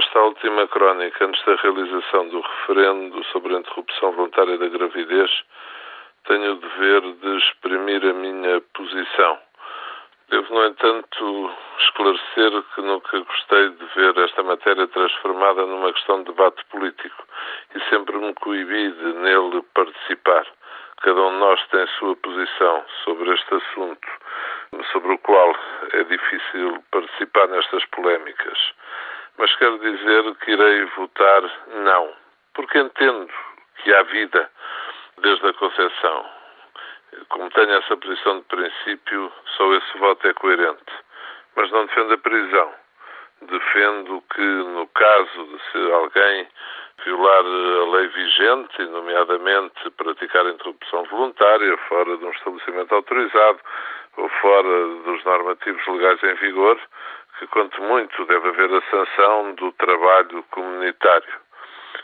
Esta última crónica antes da realização do referendo sobre a interrupção voluntária da gravidez, tenho o dever de exprimir a minha posição. Devo, no entanto, esclarecer que nunca gostei de ver esta matéria transformada numa questão de debate político e sempre me coibi de nele participar. Cada um de nós tem sua posição sobre este assunto, sobre o qual é difícil participar nestas polémicas. Quero dizer que irei votar não, porque entendo que há vida desde a concepção como tenho essa posição de princípio, só esse voto é coerente. Mas não defendo a prisão. Defendo que, no caso de se alguém violar a lei vigente, nomeadamente praticar interrupção voluntária fora de um estabelecimento autorizado ou fora dos normativos legais em vigor, que, quanto muito, deve haver a sanção do trabalho comunitário.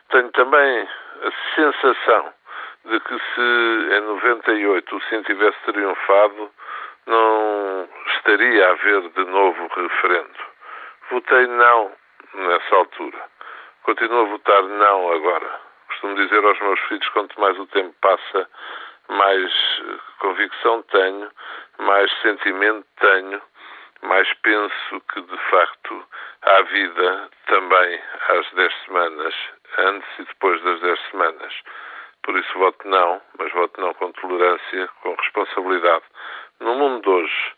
Tenho também a sensação de que se em 98 o Sim tivesse triunfado, não estaria a haver de novo referendo. Votei não nessa altura. Continuo a votar não agora. Costumo dizer aos meus filhos, quanto mais o tempo passa, mais convicção tenho, mais sentimento tenho, mais penso que, de facto, há vida também às 10 semanas, antes e depois das 10 semanas. Por isso voto não, mas voto não com tolerância, com responsabilidade. No mundo de hoje,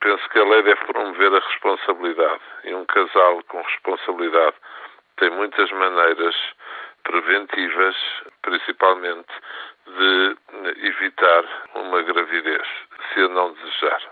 penso que a lei deve promover a responsabilidade. E um casal com responsabilidade tem muitas maneiras preventivas, principalmente, de evitar uma gravidez, se a não desejar.